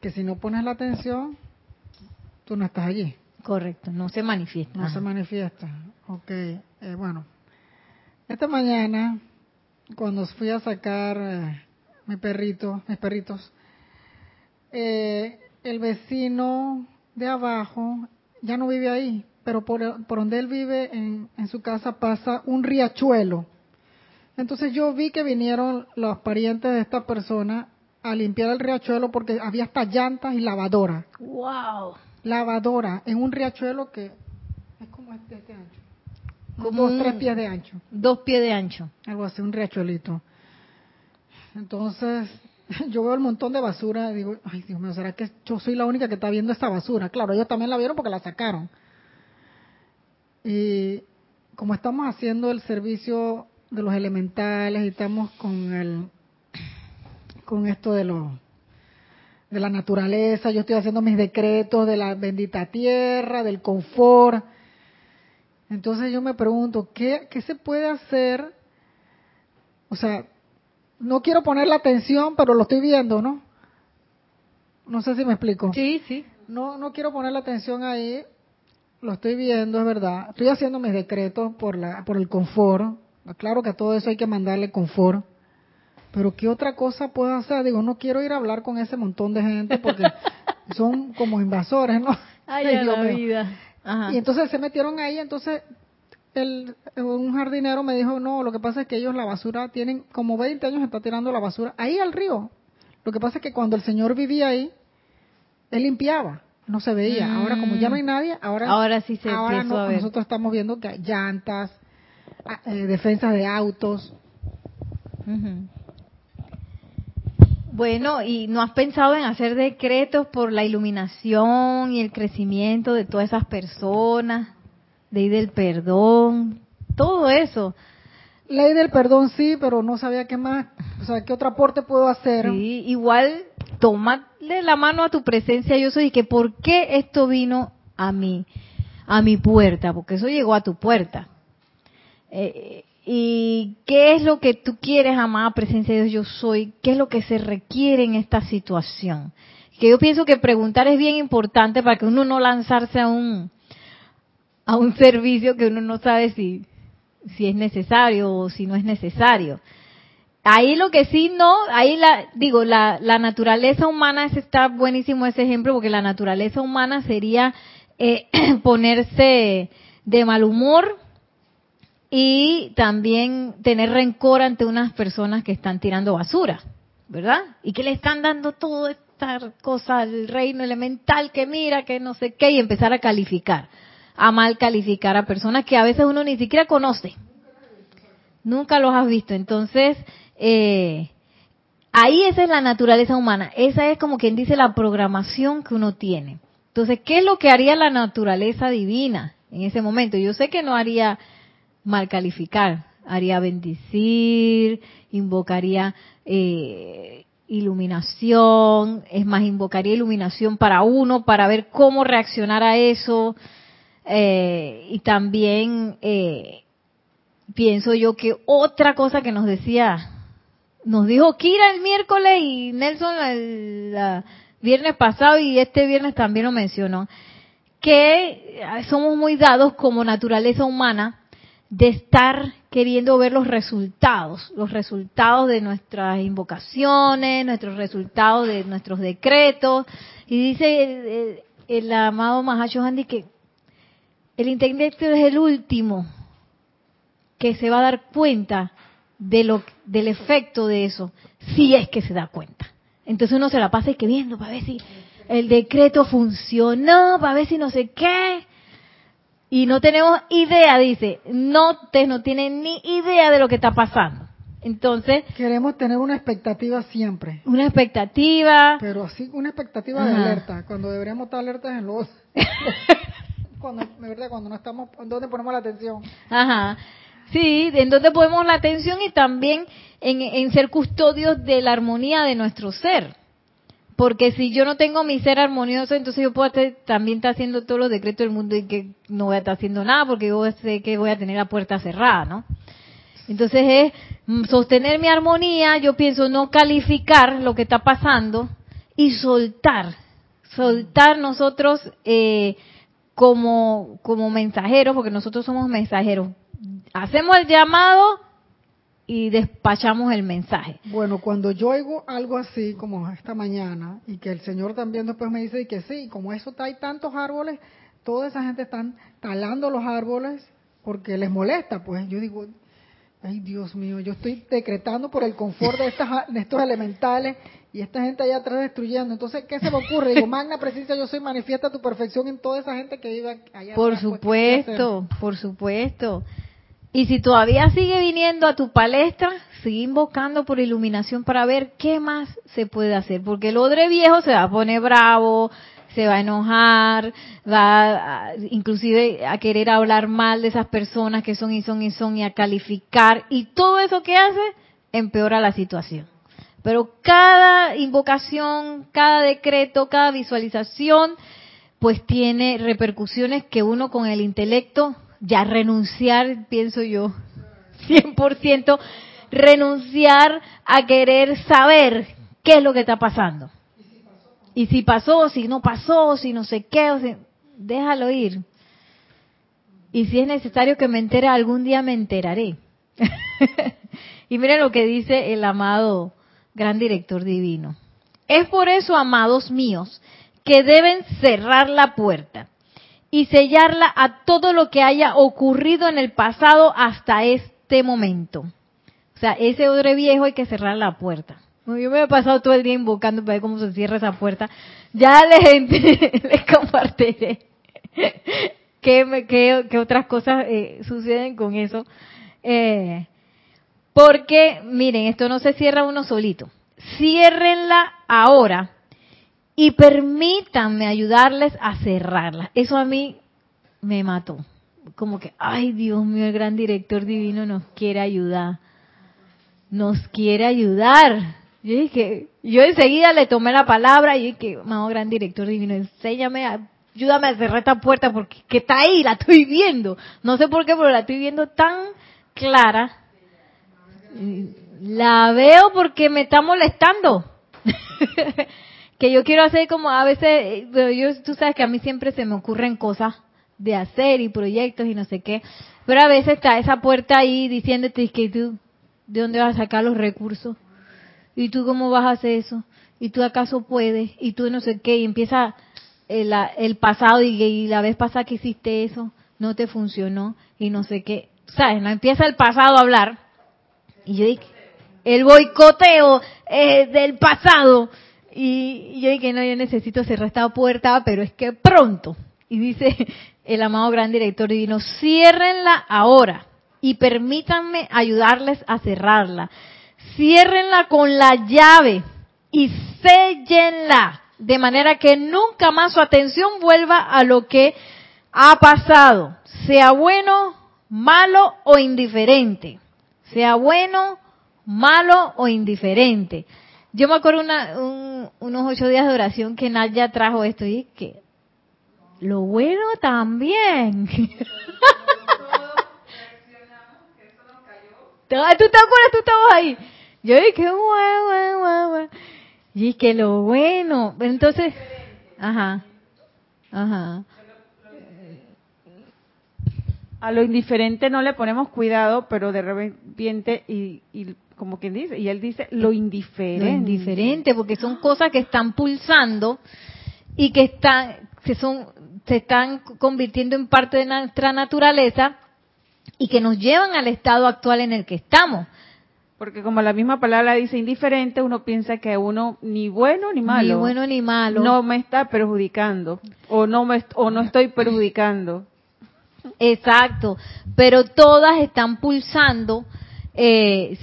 Que si no pones la atención, tú no estás allí. Correcto, no se manifiesta. No se manifiesta. Ok, eh, bueno. Esta mañana, cuando fui a sacar eh, mi perrito, mis perritos, eh, el vecino de abajo ya no vive ahí, pero por, por donde él vive, en, en su casa pasa un riachuelo. Entonces yo vi que vinieron los parientes de esta persona a limpiar el riachuelo porque había hasta llantas y lavadoras. ¡Wow! lavadora en un riachuelo que es como este, este ancho. Como dos, tres pies de ancho. Dos pies de ancho. Algo así, un riachuelito. Entonces, [laughs] yo veo el montón de basura y digo, ay Dios mío, ¿será que yo soy la única que está viendo esta basura? Claro, ellos también la vieron porque la sacaron. Y como estamos haciendo el servicio de los elementales y estamos con el con esto de los de la naturaleza, yo estoy haciendo mis decretos de la bendita tierra, del confort. Entonces yo me pregunto, ¿qué, qué se puede hacer? O sea, no quiero poner la atención, pero lo estoy viendo, ¿no? No sé si me explico. Sí, sí. No, no quiero poner la atención ahí, lo estoy viendo, es verdad. Estoy haciendo mis decretos por, la, por el confort. Claro que a todo eso hay que mandarle confort. Pero ¿qué otra cosa puedo hacer? Digo, no quiero ir a hablar con ese montón de gente porque [laughs] son como invasores, ¿no? Ay, [laughs] la vida. Y entonces se metieron ahí, entonces el, un jardinero me dijo, no, lo que pasa es que ellos la basura tienen como 20 años está tirando la basura ahí al río. Lo que pasa es que cuando el señor vivía ahí, él limpiaba, no se veía. Ahora como ya no hay nadie, ahora Ahora sí se ahora no- a ver. nosotros estamos viendo que hay llantas, eh, defensas de autos. Ujú. Bueno, ¿y no has pensado en hacer decretos por la iluminación y el crecimiento de todas esas personas? Ley del perdón, todo eso. Ley del perdón sí, pero no sabía qué más, o sea, qué otro aporte puedo hacer. Sí, igual tómale la mano a tu presencia yo soy y que por qué esto vino a mí, a mi puerta, porque eso llegó a tu puerta. Eh, ¿Y qué es lo que tú quieres, amada presencia de Dios yo soy? ¿Qué es lo que se requiere en esta situación? Que yo pienso que preguntar es bien importante para que uno no lanzarse a un a un servicio que uno no sabe si si es necesario o si no es necesario. Ahí lo que sí no, ahí la, digo, la, la naturaleza humana, ese está buenísimo ese ejemplo, porque la naturaleza humana sería eh, [clears throat] ponerse de mal humor y también tener rencor ante unas personas que están tirando basura, ¿verdad? Y que le están dando toda esta cosa al reino elemental, que mira, que no sé qué, y empezar a calificar, a mal calificar a personas que a veces uno ni siquiera conoce. Nunca los has visto. Entonces, eh, ahí esa es la naturaleza humana. Esa es como quien dice la programación que uno tiene. Entonces, ¿qué es lo que haría la naturaleza divina en ese momento? Yo sé que no haría mal calificar, haría bendecir, invocaría eh, iluminación, es más, invocaría iluminación para uno, para ver cómo reaccionar a eso. Eh, y también eh, pienso yo que otra cosa que nos decía, nos dijo Kira el miércoles y Nelson el la viernes pasado y este viernes también lo mencionó, que somos muy dados como naturaleza humana de estar queriendo ver los resultados, los resultados de nuestras invocaciones, nuestros resultados de nuestros decretos. Y dice el, amado Mahacho Handy que el intelecto es el último que se va a dar cuenta de lo, del efecto de eso, si es que se da cuenta. Entonces uno se la pasa y que para ver si el decreto funcionó, para ver si no sé qué. Y no tenemos idea, dice, no, te, no tienen ni idea de lo que está pasando. Entonces, Queremos tener una expectativa siempre, una expectativa, pero así una expectativa de alerta, cuando deberíamos estar alertas en los... [laughs] cuando, de verdad, cuando no estamos, ¿dónde ponemos la atención? Ajá. Sí, en donde ponemos la atención y también en, en ser custodios de la armonía de nuestro ser. Porque si yo no tengo mi ser armonioso, entonces yo puedo estar- también estar haciendo todos los decretos del mundo y que no voy a estar haciendo nada porque yo sé que voy a tener la puerta cerrada, ¿no? Entonces es mm, sostener mi armonía, yo pienso no calificar lo que está pasando y soltar, soltar nosotros eh, como, como mensajeros, porque nosotros somos mensajeros. Hacemos el llamado y despachamos el mensaje. Bueno, cuando yo oigo algo así como esta mañana y que el Señor también después me dice que sí, como eso está, hay tantos árboles, toda esa gente están talando los árboles porque les molesta, pues yo digo, ay Dios mío, yo estoy decretando por el confort de, estas, [laughs] de estos elementales y esta gente allá atrás destruyendo. Entonces, ¿qué se me ocurre? Digo, magna presencia, yo soy, manifiesta tu perfección en toda esa gente que vive allá Por atrás, pues, ¿qué voy a hacer? supuesto, por supuesto. Y si todavía sigue viniendo a tu palestra, sigue invocando por iluminación para ver qué más se puede hacer. Porque el odre viejo se va a poner bravo, se va a enojar, va a- inclusive a querer hablar mal de esas personas que son y son y son y a calificar. Y todo eso que hace empeora la situación. Pero cada invocación, cada decreto, cada visualización, pues tiene repercusiones que uno con el intelecto ya renunciar, pienso yo, 100%, renunciar a querer saber qué es lo que está pasando. Y si pasó, si no pasó, si no sé qué, déjalo ir. Y si es necesario que me entere, algún día me enteraré. [laughs] y miren lo que dice el amado gran director divino. Es por eso, amados míos, que deben cerrar la puerta y sellarla a todo lo que haya ocurrido en el pasado hasta este momento. O sea, ese odre viejo hay que cerrar la puerta. Yo me he pasado todo el día invocando para ver cómo se cierra esa puerta. Ya [laughs] gente les compartiré [laughs] qué, qué, otras cosas eh, suceden con eso. Eh, porque, miren, esto no se cierra uno solito. Ciérrenla ahora y permítanme ayudarles a cerrarla. Eso a mí me mató. Como que, ay Dios mío, el gran director divino nos quiere ayudar. Nos quiere ayudar. Yo dije, yo enseguida le tomé la palabra y dije, amado gran director divino, enséñame, ayúdame a cerrar esta puerta porque que está ahí, la estoy viendo. No sé por qué, pero la estoy viendo tan clara. La veo porque me está molestando. [laughs] que yo quiero hacer como a veces, pero yo, tú sabes que a mí siempre se me ocurren cosas de hacer y proyectos y no sé qué, pero a veces está esa puerta ahí diciéndote que tú, ¿de dónde vas a sacar los recursos? ¿Y tú cómo vas a hacer eso? ¿Y tú acaso puedes? ¿Y tú no sé qué? Y empieza el, el pasado y, la vez pasada que hiciste eso, no te funcionó y no sé qué. ¿Sabes? No empieza el pasado a hablar. Y yo dije, el boicoteo eh, del pasado y, yo dije, no, yo necesito cerrar esta puerta, pero es que pronto. Y dice [laughs] el amado gran director divino, ciérrenla ahora y permítanme ayudarles a cerrarla. Ciérrenla con la llave y séllenla de manera que nunca más su atención vuelva a lo que ha pasado, sea bueno, malo o indiferente. Sea bueno, malo o indiferente. Yo me acuerdo una, unos ocho días de oración que Nadia trajo esto y que lo bueno también. [laughs] ¿Tú te acuerdas? Tú estabas ahí. Yo dije, guau, guau, guau, Y que lo bueno. Entonces, ajá, ajá. A lo indiferente no le ponemos cuidado, pero de repente, y, y como quien dice, y él dice lo indiferente. Lo indiferente, porque son cosas que están pulsando y que están, se son, se están convirtiendo en parte de nuestra naturaleza y que nos llevan al estado actual en el que estamos. Porque como la misma palabra dice indiferente, uno piensa que uno ni bueno ni malo. Ni bueno ni malo. No me está perjudicando o no me o no estoy perjudicando. Exacto, pero todas están pulsando eh,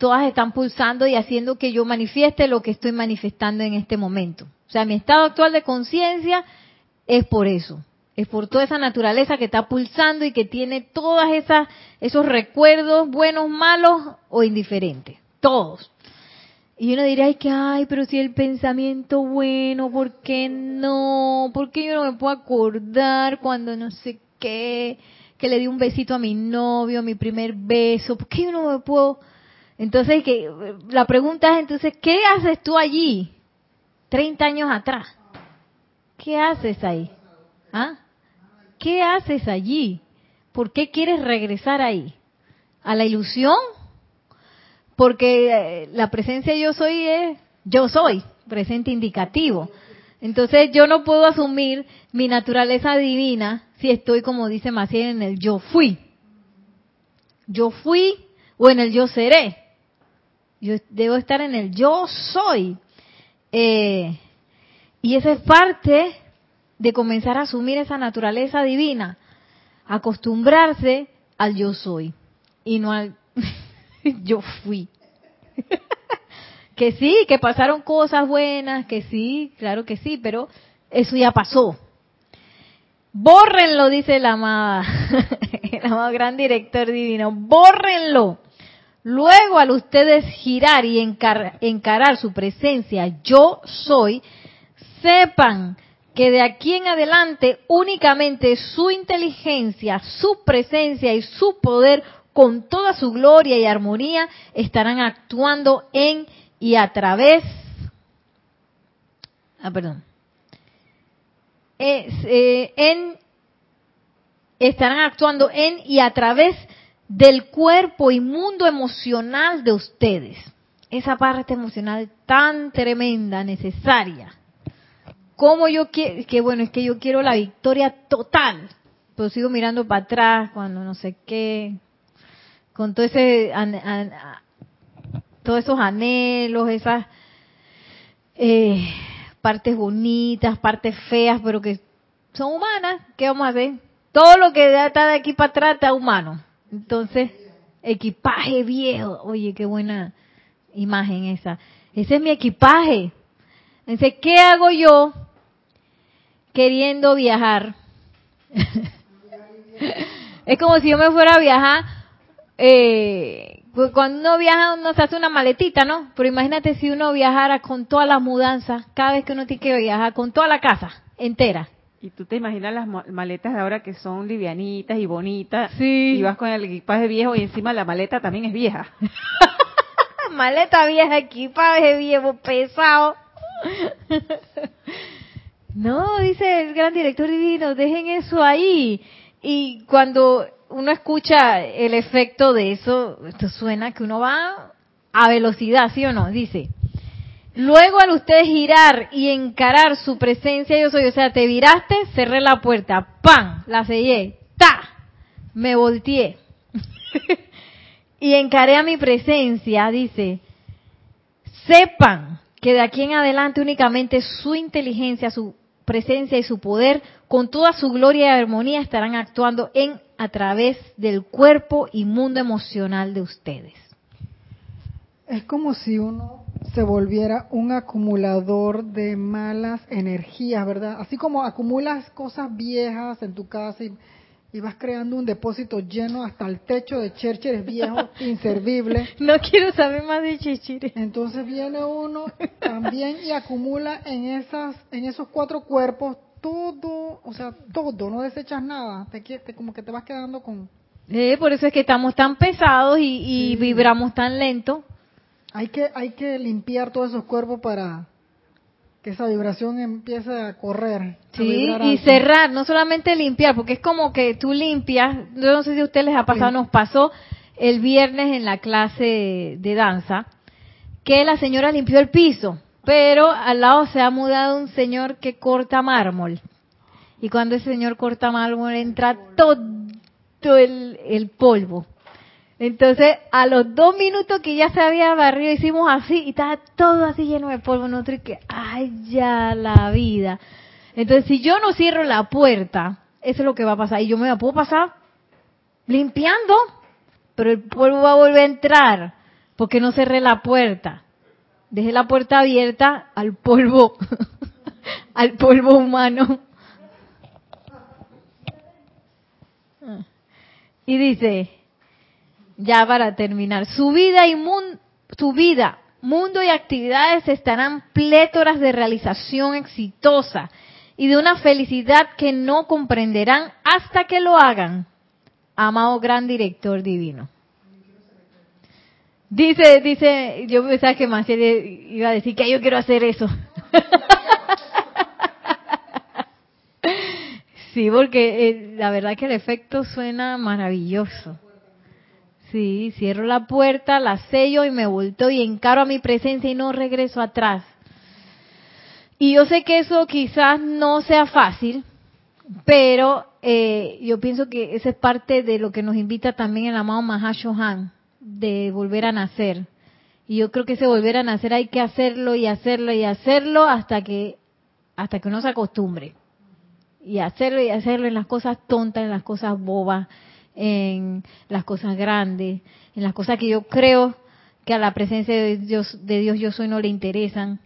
todas están pulsando y haciendo que yo manifieste lo que estoy manifestando en este momento. O sea, mi estado actual de conciencia es por eso, es por toda esa naturaleza que está pulsando y que tiene todas esas esos recuerdos buenos, malos o indiferentes, todos. Y uno dirá, ay, que, ay, pero si el pensamiento bueno, ¿por qué no? ¿Por qué yo no me puedo acordar cuando no sé qué? Que le di un besito a mi novio, mi primer beso. ¿Por qué yo no me puedo entonces, que, la pregunta es entonces, ¿qué haces tú allí 30 años atrás? ¿Qué haces ahí? ¿Ah? ¿Qué haces allí? ¿Por qué quieres regresar ahí? ¿A la ilusión? Porque eh, la presencia yo soy es yo soy, presente indicativo. Entonces yo no puedo asumir mi naturaleza divina si estoy, como dice Maciel, en el yo fui. Yo fui o en el yo seré. Yo debo estar en el yo soy. Eh, y esa es parte de comenzar a asumir esa naturaleza divina, acostumbrarse al yo soy y no al [laughs] yo fui. [laughs] que sí, que pasaron cosas buenas, que sí, claro que sí, pero eso ya pasó. Bórrenlo, dice la amada, [laughs] el amado gran director divino, bórrenlo Luego, al ustedes girar y encarar su presencia, yo soy, sepan que de aquí en adelante únicamente su inteligencia, su presencia y su poder con toda su gloria y armonía estarán actuando en y a través, ah, perdón, eh, en, estarán actuando en y a través del cuerpo y mundo emocional de ustedes. Esa parte emocional tan tremenda, necesaria. cómo yo quiero, que bueno, es que yo quiero la victoria total, pero sigo mirando para atrás cuando no sé qué, con todo ese, todos esos anhelos, esas eh, partes bonitas, partes feas, pero que son humanas, ¿qué vamos a hacer? Todo lo que está de aquí para atrás está humano. Entonces, equipaje viejo, oye, qué buena imagen esa. Ese es mi equipaje. Entonces, ¿qué hago yo queriendo viajar? [laughs] es como si yo me fuera a viajar. Eh, cuando uno viaja, uno se hace una maletita, ¿no? Pero imagínate si uno viajara con todas las mudanzas, cada vez que uno tiene que viajar, con toda la casa entera. Y tú te imaginas las maletas de ahora que son livianitas y bonitas. Sí. Y vas con el equipaje viejo y encima la maleta también es vieja. [laughs] Maleta vieja, equipaje viejo, pesado. no, dice el gran director divino, dejen eso ahí. Y cuando uno escucha el efecto de eso, esto suena que uno va a velocidad, ¿sí o no? Dice, luego al usted girar y encarar su presencia, yo soy, o sea, te viraste, cerré la puerta, ¡pam! La sellé, ¡ta! Me volteé. [laughs] y encaré a mi presencia, dice, sepan que de aquí en adelante únicamente su inteligencia, su presencia y su poder, con toda su gloria y armonía, estarán actuando en a través del cuerpo y mundo emocional de ustedes. Es como si uno se volviera un acumulador de malas energías, ¿verdad? Así como acumulas cosas viejas en tu casa y y vas creando un depósito lleno hasta el techo de chercheres viejos, [laughs] inservibles. No quiero saber más de chercheres. Entonces viene uno también y acumula en esas, en esos cuatro cuerpos todo, o sea, todo, no desechas nada, te, te como que te vas quedando con... Eh, por eso es que estamos tan pesados y, vibramos tan lento. Hay que, hay que limpiar todos esos cuerpos para, que esa vibración empiece a correr. Sí, y cerrar, no solamente limpiar, porque es como que tú limpias, yo no sé si a ustedes les ha pasado, nos pasó el viernes en la clase de danza, que la señora limpió el piso, pero al lado se ha mudado un señor que corta mármol. Y cuando ese señor corta mármol entra todo el, el polvo. Entonces, a los dos minutos que ya se había barrido, hicimos así y estaba todo así lleno de polvo. Nosotros que, ay, ya la vida. Entonces, si yo no cierro la puerta, eso es lo que va a pasar. Y yo me la puedo pasar limpiando, pero el polvo va a volver a entrar porque no cerré la puerta. Dejé la puerta abierta al polvo, [laughs] al polvo humano. Y dice, ya para terminar, su vida y su vida, mundo y actividades estarán plétoras de realización exitosa y de una felicidad que no comprenderán hasta que lo hagan. Amado gran director divino. Dice, dice, yo pensaba que Maciel iba a decir que yo quiero hacer eso. [laughs] sí, porque eh, la verdad que el efecto suena maravilloso. Sí, cierro la puerta, la sello y me volteo y encaro a mi presencia y no regreso atrás. Y yo sé que eso quizás no sea fácil, pero eh, yo pienso que esa es parte de lo que nos invita también el amado Mahashohan, de volver a nacer. Y yo creo que ese volver a nacer hay que hacerlo y hacerlo y hacerlo hasta que hasta que uno se acostumbre. Y hacerlo y hacerlo en las cosas tontas, en las cosas bobas, en las cosas grandes, en las cosas que yo creo que a la presencia de Dios, de Dios yo soy no le interesan.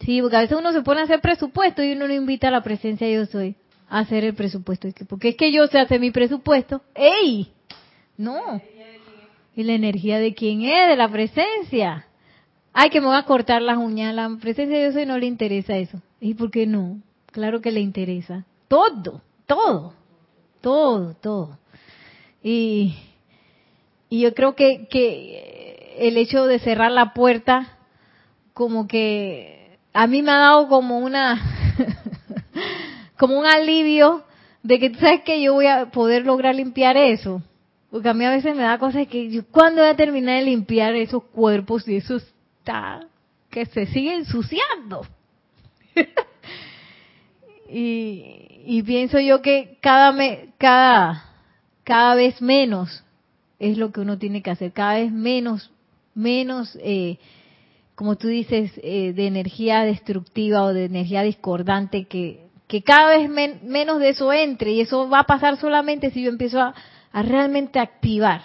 Sí, porque a veces uno se pone a hacer presupuesto y uno no invita a la presencia de yo soy a hacer el presupuesto. Porque es que yo sé hacer mi presupuesto. ¡Ey! No. ¿Y la energía de quién es? De la presencia. Ay, que me voy a cortar las uñas. La presencia de Dios soy no le interesa eso. ¿Y por qué no? Claro que le interesa. Todo, todo, todo, todo. Y, y yo creo que, que el hecho de cerrar la puerta, como que a mí me ha dado como una, [laughs] como un alivio de que tú sabes que yo voy a poder lograr limpiar eso. Porque a mí a veces me da cosas que yo, ¿cuándo voy a terminar de limpiar esos cuerpos y eso está, que se sigue ensuciando? [laughs] y, y pienso yo que cada, me, cada, cada vez menos es lo que uno tiene que hacer, cada vez menos, menos, eh, como tú dices, eh, de energía destructiva o de energía discordante, que, que cada vez menos de eso entre y eso va a pasar solamente si yo empiezo a, a realmente activar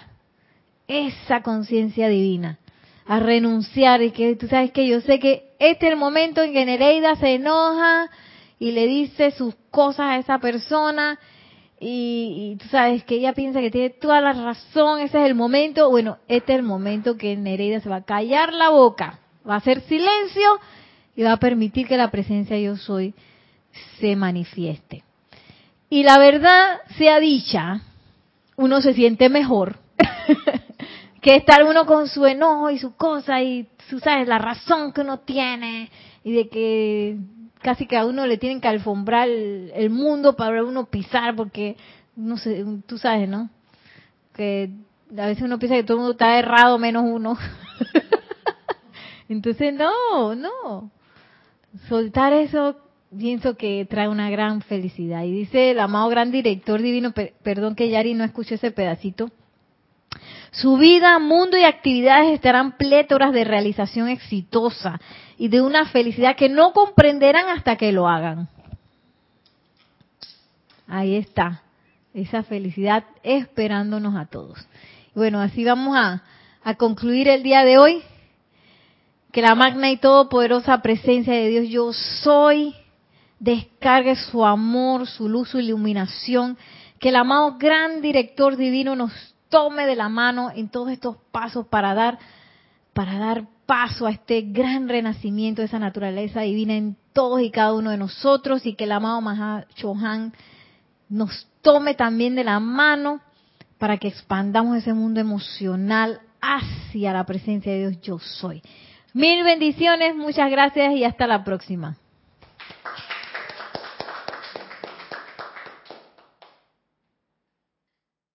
esa conciencia divina, a renunciar y que tú sabes que yo sé que este es el momento en que Nereida se enoja y le dice sus cosas a esa persona y, tú sabes que ella piensa que tiene toda la razón, ese es el momento, bueno, este es el momento que Nereida se va a callar la boca, va a hacer silencio y va a permitir que la presencia yo soy se manifieste. Y la verdad sea dicha, uno se siente mejor [laughs] que estar uno con su enojo y su cosa y tú sabes la razón que uno tiene y de que casi que a uno le tienen que alfombrar el, mundo para uno pisar porque no sé, tú sabes, ¿no? Que a veces uno piensa que todo el mundo está errado menos uno. [laughs] Entonces, no, no. Soltar eso pienso que trae una gran felicidad. Y dice el amado gran director divino, perdón que Yari no escuchó ese pedacito, su vida, mundo y actividades estarán plétoras de realización exitosa y de una felicidad que no comprenderán hasta que lo hagan. Ahí está, esa felicidad esperándonos a todos. Bueno, así vamos a, a concluir el día de hoy. Que la magna y todopoderosa presencia de Dios yo soy descargue su amor, su luz, su iluminación. Que el amado gran director divino nos tome de la mano en todos estos pasos para dar, para dar paso a este gran renacimiento de esa naturaleza divina en todos y cada uno de nosotros y que el amado Maha Chohan nos tome también de la mano para que expandamos ese mundo emocional hacia la presencia de Dios yo soy. Mil bendiciones, muchas gracias y hasta la próxima.